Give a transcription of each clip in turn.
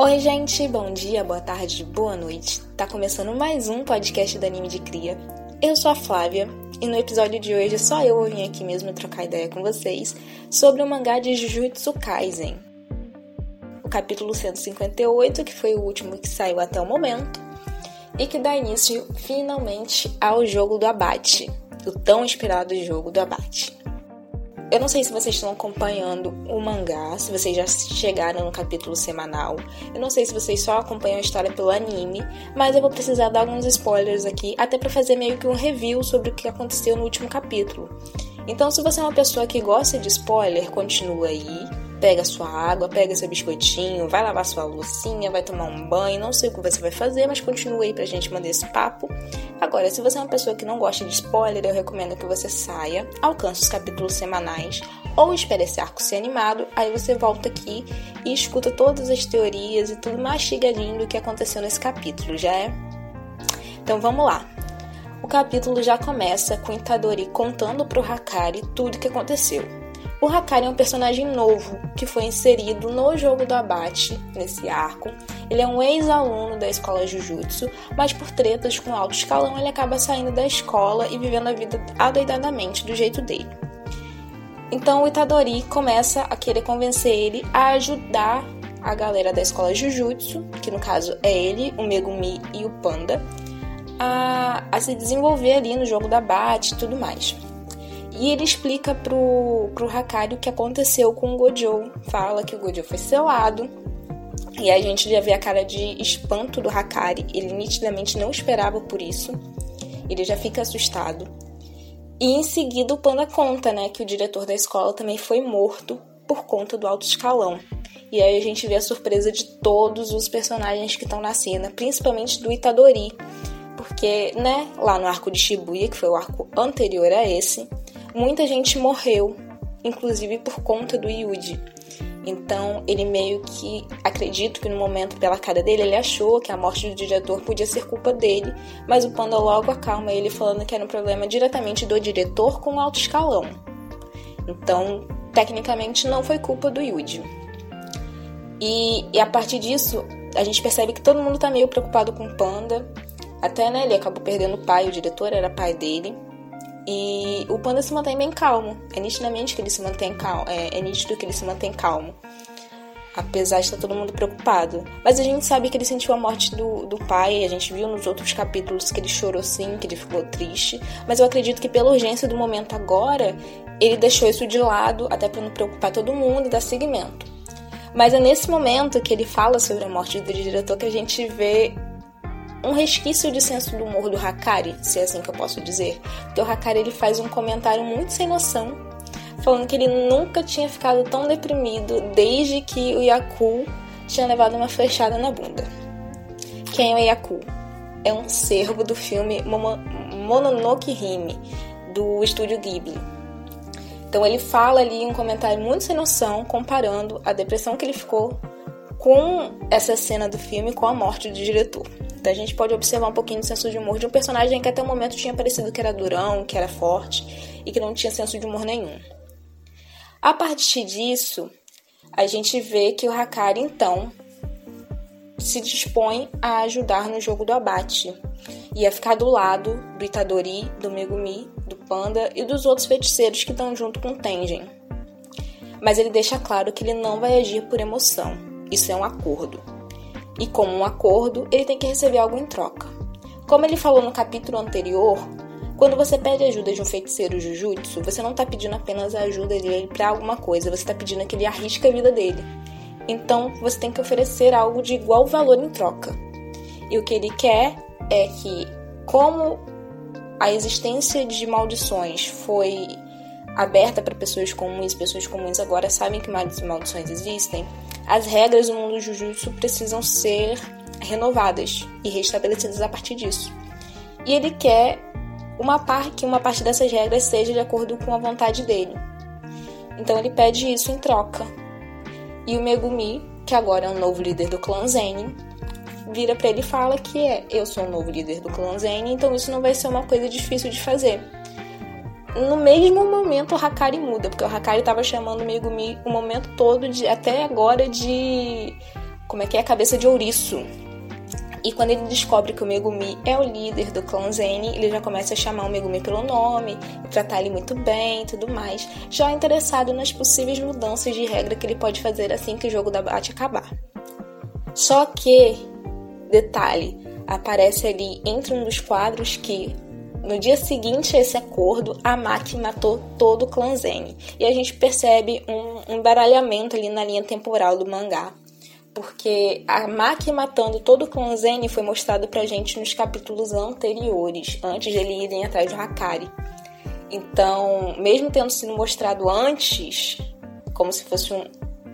Oi, gente, bom dia, boa tarde, boa noite. Tá começando mais um podcast do Anime de Cria. Eu sou a Flávia e no episódio de hoje só eu vou vir aqui mesmo trocar ideia com vocês sobre o mangá de Jujutsu Kaisen. O capítulo 158, que foi o último que saiu até o momento, e que dá início finalmente ao jogo do abate, o tão esperado jogo do abate. Eu não sei se vocês estão acompanhando o mangá, se vocês já chegaram no capítulo semanal. Eu não sei se vocês só acompanham a história pelo anime, mas eu vou precisar dar alguns spoilers aqui, até para fazer meio que um review sobre o que aconteceu no último capítulo. Então, se você é uma pessoa que gosta de spoiler, continua aí pega sua água, pega seu biscoitinho, vai lavar sua loucinha, vai tomar um banho, não sei o que você vai fazer, mas continue aí pra gente mandar esse papo. Agora, se você é uma pessoa que não gosta de spoiler, eu recomendo que você saia, alcance os capítulos semanais ou espere esse arco ser animado, aí você volta aqui e escuta todas as teorias e tudo mastigadinho do que aconteceu nesse capítulo, já é? Então vamos lá. O capítulo já começa com Itadori contando pro Hakari tudo o que aconteceu. O Hakari é um personagem novo que foi inserido no jogo do abate, nesse arco. Ele é um ex-aluno da escola Jujutsu, mas por tretas com alto escalão ele acaba saindo da escola e vivendo a vida adoidadamente do jeito dele. Então o Itadori começa a querer convencer ele a ajudar a galera da escola Jujutsu, que no caso é ele, o Megumi e o Panda, a, a se desenvolver ali no jogo da Bate e tudo mais. E ele explica pro, pro Hakari o que aconteceu com o Gojo. Fala que o Gojo foi selado. E a gente já vê a cara de espanto do Hakari. Ele nitidamente não esperava por isso. Ele já fica assustado. E em seguida o Panda conta, né, que o diretor da escola também foi morto por conta do alto escalão. E aí a gente vê a surpresa de todos os personagens que estão na cena, principalmente do Itadori. Porque, né, lá no arco de Shibuya, que foi o arco anterior a esse, muita gente morreu, inclusive por conta do Yuji. Então, ele meio que, acredito que no momento, pela cara dele, ele achou que a morte do diretor podia ser culpa dele, mas o Panda logo acalma ele falando que era um problema diretamente do diretor com o alto escalão. Então, tecnicamente, não foi culpa do Yuji. E, e a partir disso, a gente percebe que todo mundo tá meio preocupado com o Panda. Até, né, ele acabou perdendo o pai, o diretor era pai dele. E o panda se mantém bem calmo. É nitidamente que ele se mantém calmo. É, é nítido que ele se mantém calmo. Apesar de estar todo mundo preocupado. Mas a gente sabe que ele sentiu a morte do, do pai. A gente viu nos outros capítulos que ele chorou sim, que ele ficou triste. Mas eu acredito que pela urgência do momento agora, ele deixou isso de lado, até para não preocupar todo mundo e dar seguimento. Mas é nesse momento que ele fala sobre a morte do diretor que a gente vê um resquício de senso do humor do Hakari, se é assim que eu posso dizer. Porque o Hakari ele faz um comentário muito sem noção, falando que ele nunca tinha ficado tão deprimido desde que o Yaku tinha levado uma flechada na bunda. Quem é o Yaku? É um servo do filme Mononoke Hime, do estúdio Ghibli. Então ele fala ali um comentário muito sem noção, comparando a depressão que ele ficou com essa cena do filme com a morte do diretor. Então a gente pode observar um pouquinho do senso de humor de um personagem que até o momento tinha parecido que era durão, que era forte e que não tinha senso de humor nenhum. A partir disso, a gente vê que o Hakari então se dispõe a ajudar no jogo do abate e a ficar do lado do Itadori, do Megumi, do Panda e dos outros feiticeiros que estão junto com Tengen. Mas ele deixa claro que ele não vai agir por emoção. Isso é um acordo e, como um acordo, ele tem que receber algo em troca. Como ele falou no capítulo anterior, quando você pede ajuda de um feiticeiro Jujutsu, você não está pedindo apenas a ajuda dele para alguma coisa, você está pedindo que ele arrisque a vida dele. Então, você tem que oferecer algo de igual valor em troca. E o que ele quer é que, como a existência de maldições foi aberta para pessoas comuns, pessoas comuns agora sabem que maldições existem, as regras do mundo Jujutsu precisam ser renovadas e restabelecidas a partir disso. E ele quer uma parte que uma parte dessas regras seja de acordo com a vontade dele. Então ele pede isso em troca. E o Megumi, que agora é o novo líder do clã Zenin, vira para ele e fala que é, eu sou o novo líder do clã Zenin, então isso não vai ser uma coisa difícil de fazer no mesmo momento o Hakari muda, porque o Hakari estava chamando o Megumi o momento todo, de, até agora, de como é que é cabeça de ouriço. E quando ele descobre que o Megumi é o líder do clã Zen, ele já começa a chamar o Megumi pelo nome, tratar ele muito bem e tudo mais, já interessado nas possíveis mudanças de regra que ele pode fazer assim que o jogo da Bate acabar. Só que, detalhe, aparece ali entre um dos quadros que no dia seguinte a esse acordo, a Maki matou todo o clã Zen. E a gente percebe um embaralhamento ali na linha temporal do mangá. Porque a Maki matando todo o clã Zen foi mostrado pra gente nos capítulos anteriores, antes de ele irem atrás do Hakari. Então, mesmo tendo sido mostrado antes, como se fosse um,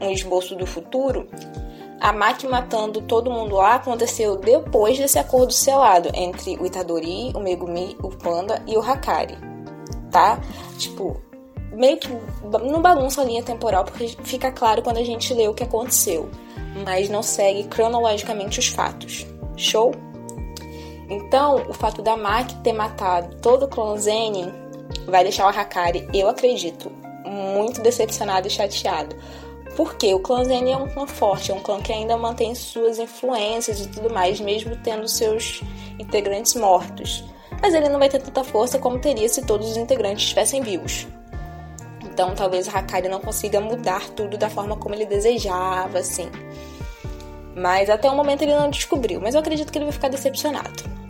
um esboço do futuro, a Maki matando todo mundo lá aconteceu depois desse acordo selado entre o Itadori, o Megumi, o Panda e o Hakari, tá? Tipo, meio que não bagunça a linha temporal porque fica claro quando a gente lê o que aconteceu, mas não segue cronologicamente os fatos. Show? Então, o fato da Maki ter matado todo o clã Zenin vai deixar o Hakari, eu acredito, muito decepcionado e chateado porque o clã Zen é um clã forte, é um clã que ainda mantém suas influências e tudo mais, mesmo tendo seus integrantes mortos. Mas ele não vai ter tanta força como teria se todos os integrantes estivessem vivos. Então talvez Hakari não consiga mudar tudo da forma como ele desejava, assim. Mas até o momento ele não descobriu, mas eu acredito que ele vai ficar decepcionado.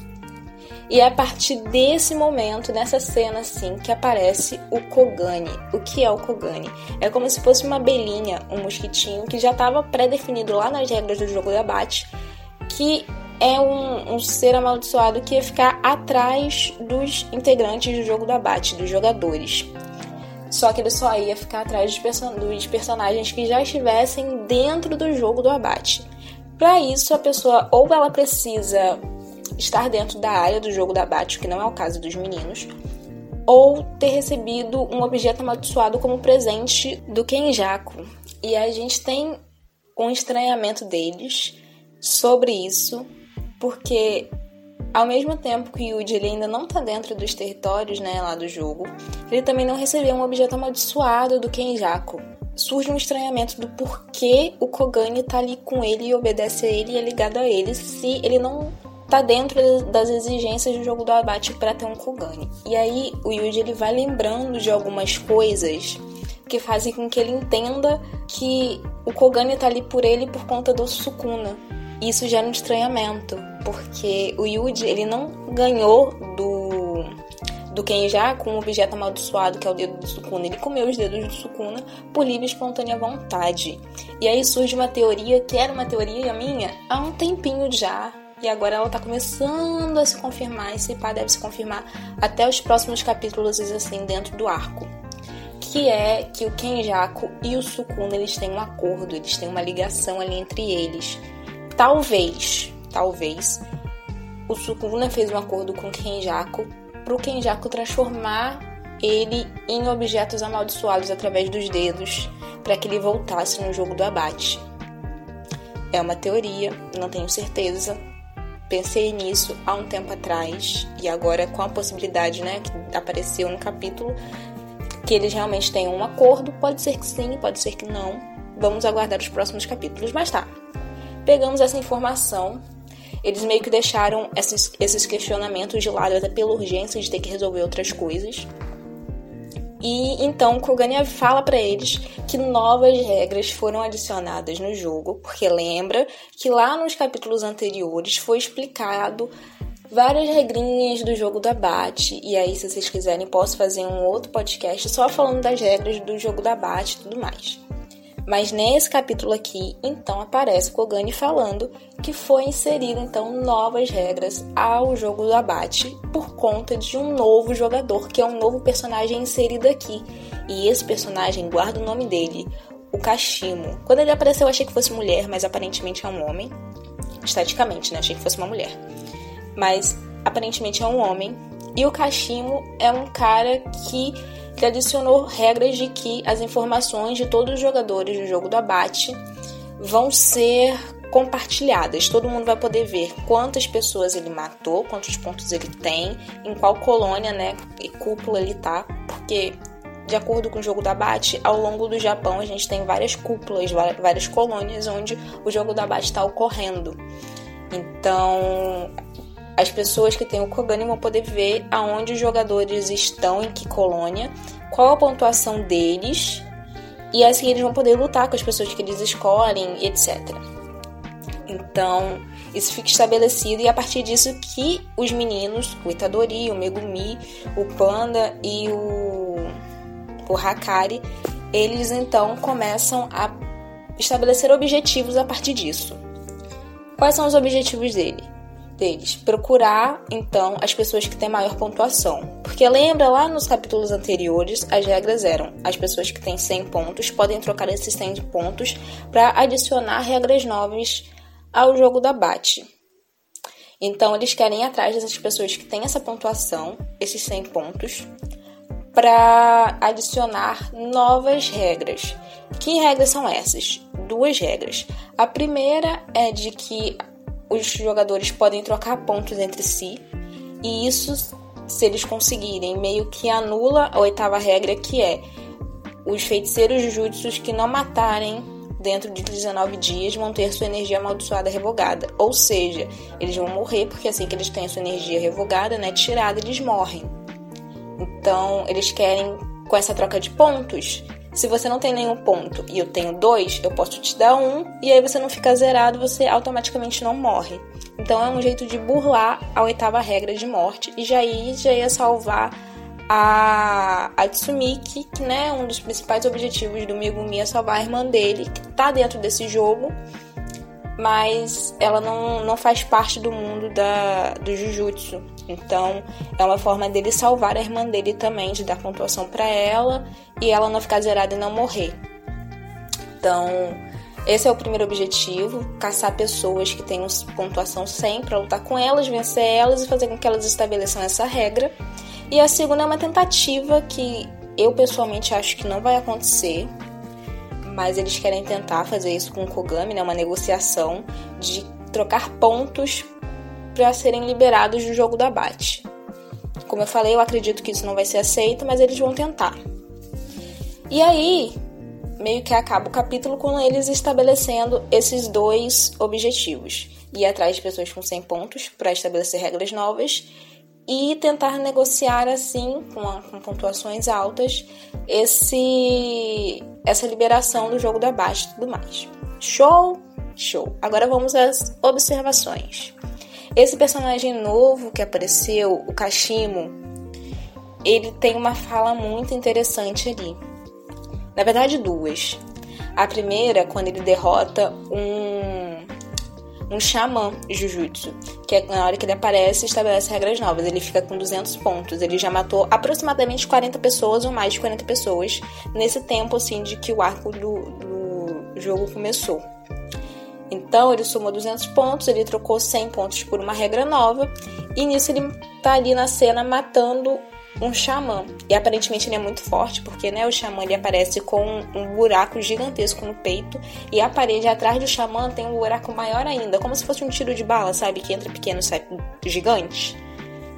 E é a partir desse momento, nessa cena assim, que aparece o Kogani. O que é o Kogani? É como se fosse uma abelhinha, um mosquitinho que já estava pré-definido lá nas regras do jogo de abate, que é um, um, ser amaldiçoado que ia ficar atrás dos integrantes do jogo do abate, dos jogadores. Só que ele só ia ficar atrás dos, person dos personagens que já estivessem dentro do jogo do abate. Para isso, a pessoa ou ela precisa estar dentro da área do jogo da Bate, que não é o caso dos meninos, ou ter recebido um objeto amaldiçoado como presente do Kenjaku. E a gente tem um estranhamento deles sobre isso, porque ao mesmo tempo que o Yuji ele ainda não está dentro dos territórios né, lá do jogo, ele também não recebeu um objeto amaldiçoado do Kenjaku. Surge um estranhamento do porquê o Kogani está ali com ele e obedece a ele e é ligado a ele, se ele não tá dentro das exigências do jogo do abate para ter um Kogani. E aí o Yuji ele vai lembrando de algumas coisas que fazem com que ele entenda que o Kogani tá ali por ele por conta do Sukuna. E isso gera um estranhamento, porque o Yuji ele não ganhou do do Kenja com um objeto amaldiçoado que é o dedo do Sukuna. Ele comeu os dedos do Sukuna por livre e espontânea vontade. E aí surge uma teoria que era uma teoria minha há um tempinho já, e agora ela tá começando a se confirmar, esse pá deve se confirmar até os próximos capítulos, assim, dentro do arco. Que é que o Kenjaku e o Sukuna, eles têm um acordo, eles têm uma ligação ali entre eles. Talvez, talvez, o Sukuna fez um acordo com o Kenjaku pro Kenjaku transformar ele em objetos amaldiçoados através dos dedos para que ele voltasse no jogo do abate. É uma teoria, não tenho certeza, pensei nisso há um tempo atrás e agora com a possibilidade, né, que apareceu no capítulo, que eles realmente tenham um acordo. Pode ser que sim, pode ser que não. Vamos aguardar os próximos capítulos. Mas tá. Pegamos essa informação. Eles meio que deixaram esses, esses questionamentos de lado, até pela urgência de ter que resolver outras coisas. E então Kogania fala para eles que novas regras foram adicionadas no jogo, porque lembra que lá nos capítulos anteriores foi explicado várias regrinhas do jogo da Bate. E aí, se vocês quiserem, posso fazer um outro podcast só falando das regras do jogo da Bate e tudo mais. Mas nesse capítulo aqui, então aparece Kogani falando que foi inserido então novas regras ao jogo do abate por conta de um novo jogador, que é um novo personagem inserido aqui. E esse personagem guarda o nome dele, o Kashimo. Quando ele apareceu, eu achei que fosse mulher, mas aparentemente é um homem. Esteticamente, né? Achei que fosse uma mulher. Mas aparentemente é um homem. E o Kashimo é um cara que que adicionou regras de que as informações de todos os jogadores do jogo do abate vão ser compartilhadas. Todo mundo vai poder ver quantas pessoas ele matou, quantos pontos ele tem, em qual colônia, né, e cúpula ele tá, porque de acordo com o jogo da Bate, ao longo do Japão a gente tem várias cúpulas, várias colônias onde o jogo da Bate está ocorrendo. Então, as pessoas que têm o Kogani vão poder ver aonde os jogadores estão, em que colônia, qual a pontuação deles, e assim eles vão poder lutar com as pessoas que eles escolhem, etc. Então, isso fica estabelecido e a partir disso que os meninos, o Itadori, o Megumi, o Panda e o, o Hakari, eles então começam a estabelecer objetivos a partir disso. Quais são os objetivos dele? Deles? Procurar, então, as pessoas que têm maior pontuação. Porque lembra lá nos capítulos anteriores, as regras eram: as pessoas que têm 100 pontos podem trocar esses 100 pontos para adicionar regras novas ao jogo da Bate. Então eles querem ir atrás dessas pessoas que têm essa pontuação, esses 100 pontos, para adicionar novas regras. Que regras são essas? Duas regras. A primeira é de que os jogadores podem trocar pontos entre si, e isso, se eles conseguirem, meio que anula a oitava regra, que é os feiticeiros jutsus que não matarem dentro de 19 dias vão ter sua energia amaldiçoada revogada. Ou seja, eles vão morrer porque assim que eles têm sua energia revogada, né, tirada, eles morrem. Então, eles querem com essa troca de pontos. Se você não tem nenhum ponto e eu tenho dois, eu posso te dar um e aí você não fica zerado, você automaticamente não morre. Então é um jeito de burlar a oitava regra de morte e já ia, já ia salvar a, a Tsumiki, que né, um dos principais objetivos do Megumi é salvar a irmã dele, que tá dentro desse jogo, mas ela não, não faz parte do mundo da, do Jujutsu. Então é uma forma dele salvar a irmã dele também, de dar pontuação para ela e ela não ficar zerada e não morrer. Então, esse é o primeiro objetivo: caçar pessoas que tenham pontuação 100 para lutar com elas, vencer elas e fazer com que elas estabeleçam essa regra. E a segunda é uma tentativa que eu pessoalmente acho que não vai acontecer, mas eles querem tentar fazer isso com o Kogami, né, uma negociação de trocar pontos para serem liberados do jogo do abate. Como eu falei, eu acredito que isso não vai ser aceito, mas eles vão tentar. E aí, meio que acaba o capítulo com eles estabelecendo esses dois objetivos: ir atrás de pessoas com 100 pontos para estabelecer regras novas e tentar negociar assim, com, a, com pontuações altas, esse essa liberação do jogo da baixa e tudo mais. Show? Show. Agora vamos às observações. Esse personagem novo que apareceu, o Kashimo, ele tem uma fala muito interessante ali. Na verdade, duas. A primeira, quando ele derrota um um xamã Jujutsu, que é na hora que ele aparece estabelece regras novas. Ele fica com 200 pontos. Ele já matou aproximadamente 40 pessoas ou mais de 40 pessoas nesse tempo assim de que o arco do, do jogo começou. Então ele somou 200 pontos, ele trocou 100 pontos por uma regra nova e nisso ele tá ali na cena matando um xamã. E aparentemente ele é muito forte, porque né, o xamã ele aparece com um buraco gigantesco no peito e a parede atrás do xamã tem um buraco maior ainda, como se fosse um tiro de bala, sabe? Que entra pequeno e sai gigante.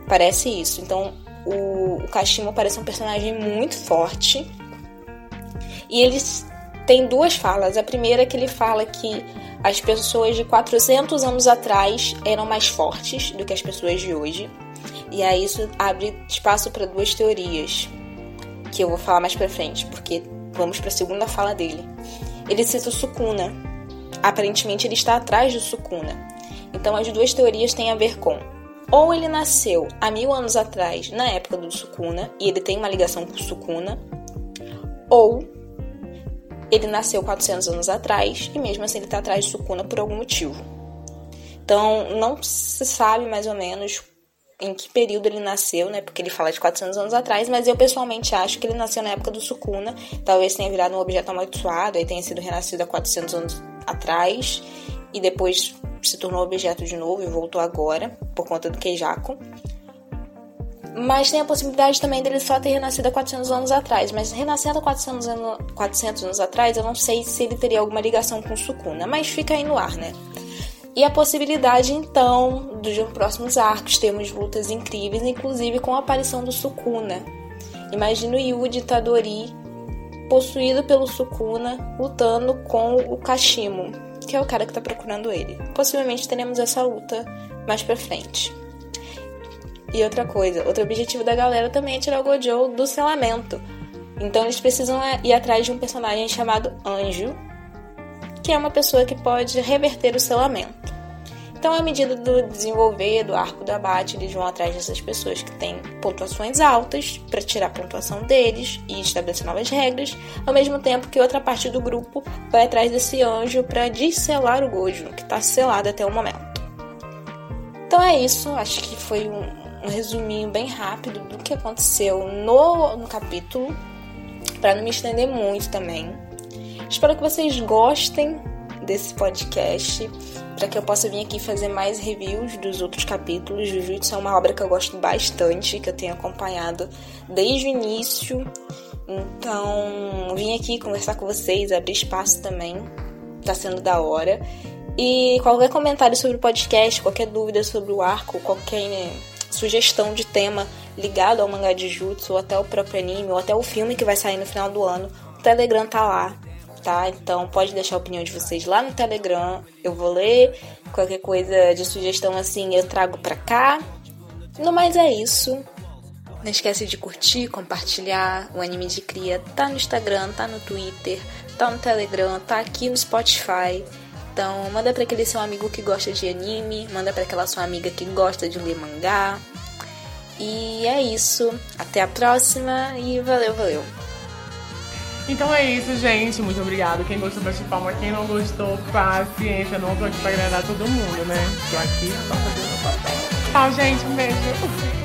Parece isso. Então o, o Kashimo parece um personagem muito forte. E eles têm duas falas. A primeira é que ele fala que as pessoas de 400 anos atrás eram mais fortes do que as pessoas de hoje. E aí isso abre espaço para duas teorias, que eu vou falar mais para frente, porque vamos para a segunda fala dele. Ele cita o Sukuna. Aparentemente ele está atrás do Sukuna. Então as duas teorias têm a ver com ou ele nasceu há mil anos atrás, na época do Sukuna, e ele tem uma ligação com o Sukuna, ou ele nasceu 400 anos atrás e mesmo assim ele está atrás do Sukuna por algum motivo. Então não se sabe mais ou menos em que período ele nasceu, né? Porque ele fala de 400 anos atrás, mas eu pessoalmente acho que ele nasceu na época do Sukuna. Talvez tenha virado um objeto amaldiçoado e tenha sido renascido há 400 anos atrás e depois se tornou objeto de novo e voltou agora por conta do Keijako. Mas tem a possibilidade também dele só ter renascido há 400 anos atrás. Mas renascendo há 400 anos, 400 anos atrás, eu não sei se ele teria alguma ligação com Sukuna. Mas fica aí no ar, né? E a possibilidade, então, dos próximos arcos termos lutas incríveis, inclusive com a aparição do Sukuna. Imagina o Yuji Tadori possuído pelo Sukuna lutando com o Kashimo, que é o cara que tá procurando ele. Possivelmente teremos essa luta mais pra frente. E outra coisa, outro objetivo da galera também é tirar o Gojo do selamento. Então eles precisam ir atrás de um personagem chamado Anjo, que é uma pessoa que pode reverter o selamento. Então, à medida do desenvolver do arco do abate, eles vão atrás dessas pessoas que têm pontuações altas para tirar a pontuação deles e estabelecer novas regras, ao mesmo tempo que outra parte do grupo vai atrás desse anjo para desselar o Gojo, que está selado até o momento. Então é isso, acho que foi um, um resuminho bem rápido do que aconteceu no, no capítulo, para não me estender muito também. Espero que vocês gostem desse podcast para que eu possa vir aqui fazer mais reviews dos outros capítulos. Jujutsu é uma obra que eu gosto bastante, que eu tenho acompanhado desde o início. Então, vim aqui conversar com vocês, abrir espaço também. Tá sendo da hora. E qualquer comentário sobre o podcast, qualquer dúvida sobre o arco, qualquer né, sugestão de tema ligado ao mangá de Jutsu, ou até o próprio anime, ou até o filme que vai sair no final do ano, o Telegram tá lá tá? Então pode deixar a opinião de vocês lá no Telegram, eu vou ler. Qualquer coisa de sugestão assim eu trago pra cá. No mais é isso. Não esquece de curtir, compartilhar. O Anime de Cria tá no Instagram, tá no Twitter, tá no Telegram, tá aqui no Spotify. Então, manda para aquele seu amigo que gosta de anime, manda para aquela sua amiga que gosta de ler mangá. E é isso. Até a próxima e valeu, valeu. Então é isso, gente. Muito obrigado. Quem gostou, bate palma. Quem não gostou, paciência. Não tô aqui pra agradar todo mundo, né? Tô aqui só fazendo papel. Tchau, gente. Um beijo.